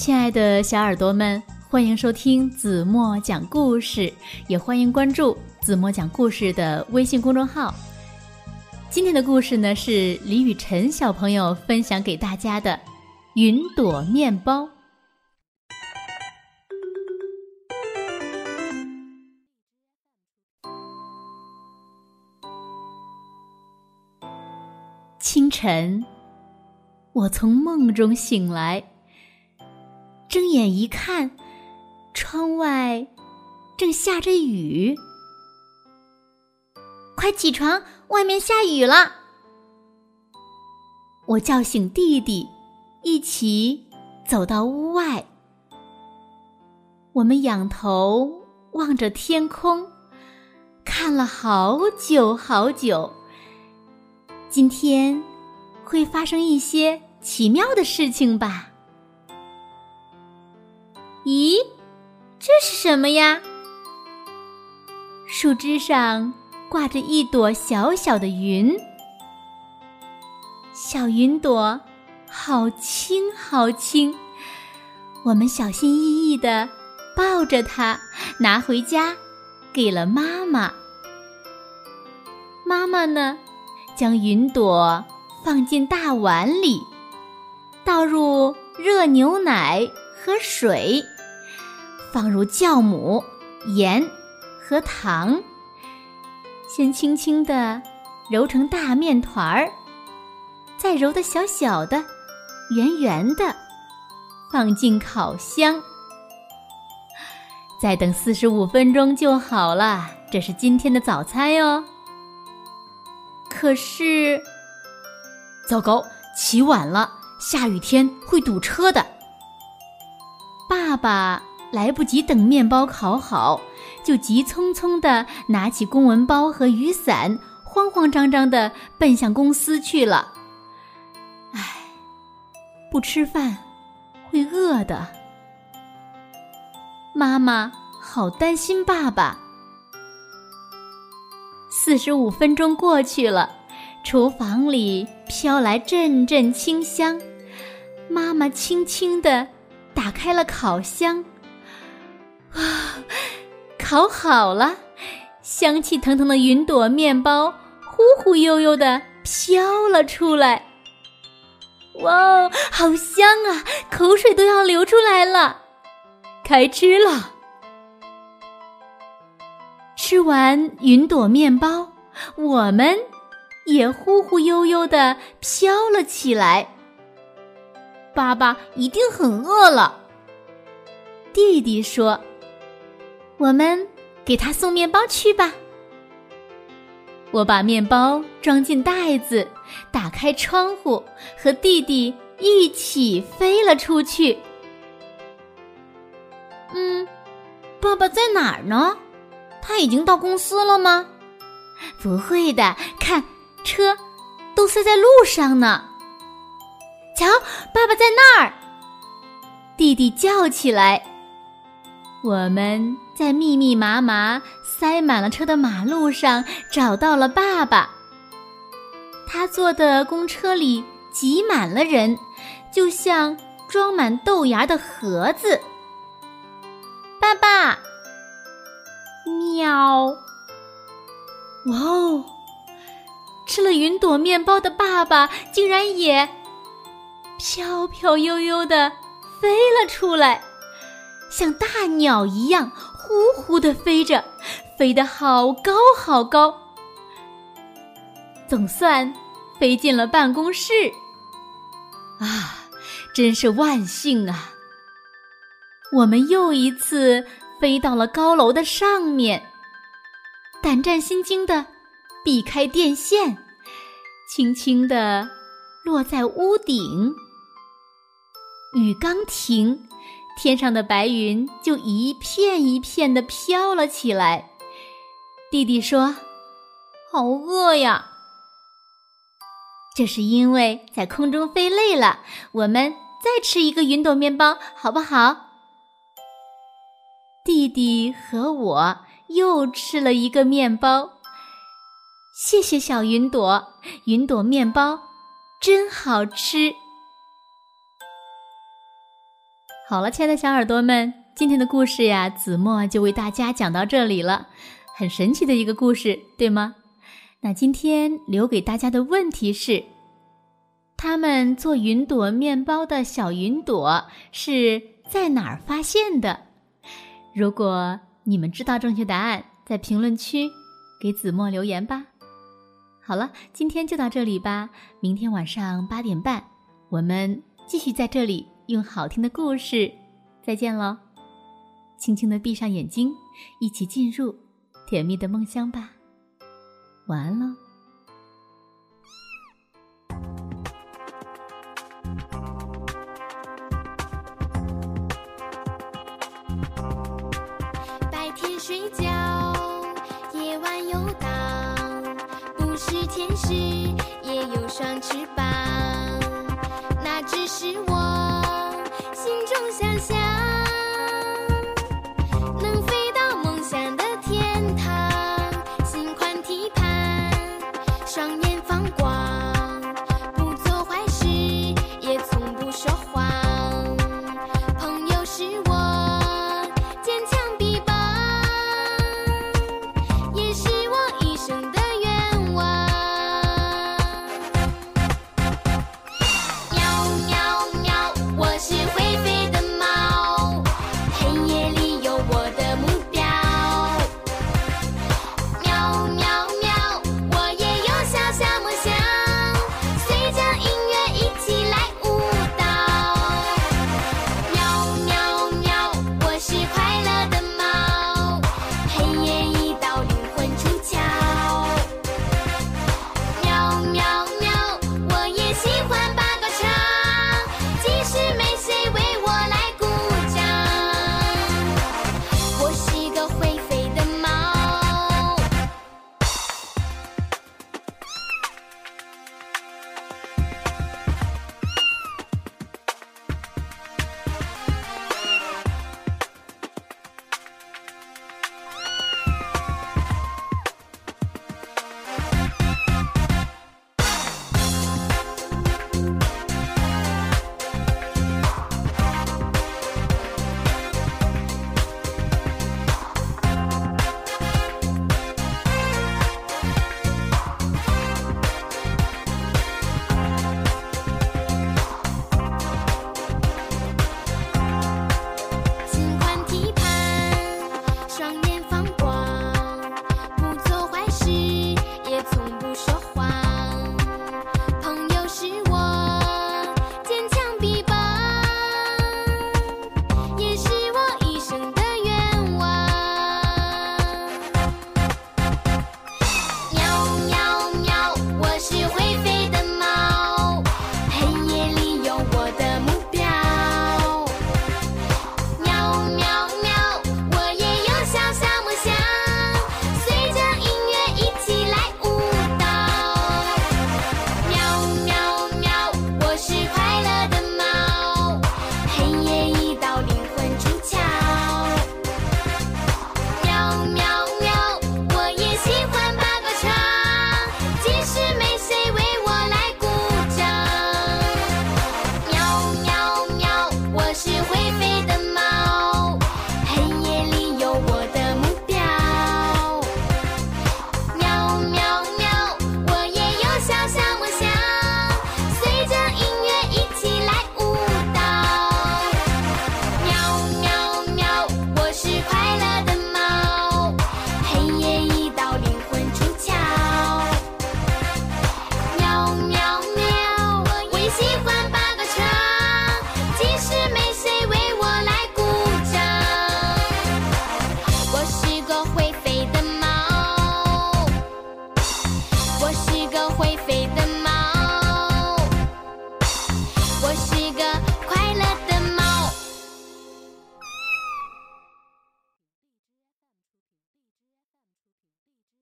亲爱的小耳朵们，欢迎收听子墨讲故事，也欢迎关注子墨讲故事的微信公众号。今天的故事呢，是李雨辰小朋友分享给大家的《云朵面包》。清晨，我从梦中醒来，睁眼一看，窗外正下着雨。快起床，外面下雨了！我叫醒弟弟，一起走到屋外。我们仰头望着天空，看了好久好久。今天会发生一些奇妙的事情吧？咦，这是什么呀？树枝上挂着一朵小小的云，小云朵好轻好轻，我们小心翼翼的抱着它，拿回家给了妈妈。妈妈呢？将云朵放进大碗里，倒入热牛奶和水，放入酵母、盐和糖，先轻轻地揉成大面团儿，再揉的小小的、圆圆的，放进烤箱，再等四十五分钟就好了。这是今天的早餐哟。可是，糟糕，起晚了，下雨天会堵车的。爸爸来不及等面包烤好，就急匆匆的拿起公文包和雨伞，慌慌张张的奔向公司去了。唉，不吃饭会饿的。妈妈好担心爸爸。四十五分钟过去了，厨房里飘来阵阵清香。妈妈轻轻地打开了烤箱，啊，烤好了，香气腾腾的云朵面包忽忽悠悠地飘了出来。哇哦，好香啊，口水都要流出来了！开吃了。吃完云朵面包，我们也忽忽悠悠的飘了起来。爸爸一定很饿了，弟弟说：“我们给他送面包去吧。”我把面包装进袋子，打开窗户，和弟弟一起飞了出去。嗯，爸爸在哪儿呢？他已经到公司了吗？不会的，看车都塞在路上呢。瞧，爸爸在那儿！弟弟叫起来。我们在密密麻麻塞满了车的马路上找到了爸爸。他坐的公车里挤满了人，就像装满豆芽的盒子。爸爸。喵！哇哦，吃了云朵面包的爸爸竟然也飘飘悠悠的飞了出来，像大鸟一样呼呼的飞着，飞得好高好高。总算飞进了办公室。啊，真是万幸啊！我们又一次。飞到了高楼的上面，胆战心惊的避开电线，轻轻的落在屋顶。雨刚停，天上的白云就一片一片的飘了起来。弟弟说：“好饿呀！”这是因为在空中飞累了，我们再吃一个云朵面包，好不好？弟弟和我又吃了一个面包。谢谢小云朵，云朵面包真好吃。好了，亲爱的小耳朵们，今天的故事呀，子墨就为大家讲到这里了。很神奇的一个故事，对吗？那今天留给大家的问题是：他们做云朵面包的小云朵是在哪儿发现的？如果你们知道正确答案，在评论区给子墨留言吧。好了，今天就到这里吧。明天晚上八点半，我们继续在这里用好听的故事再见喽。轻轻的闭上眼睛，一起进入甜蜜的梦乡吧。晚安喽。白天睡觉，夜晚游荡，不是天使也有双翅膀，那只是我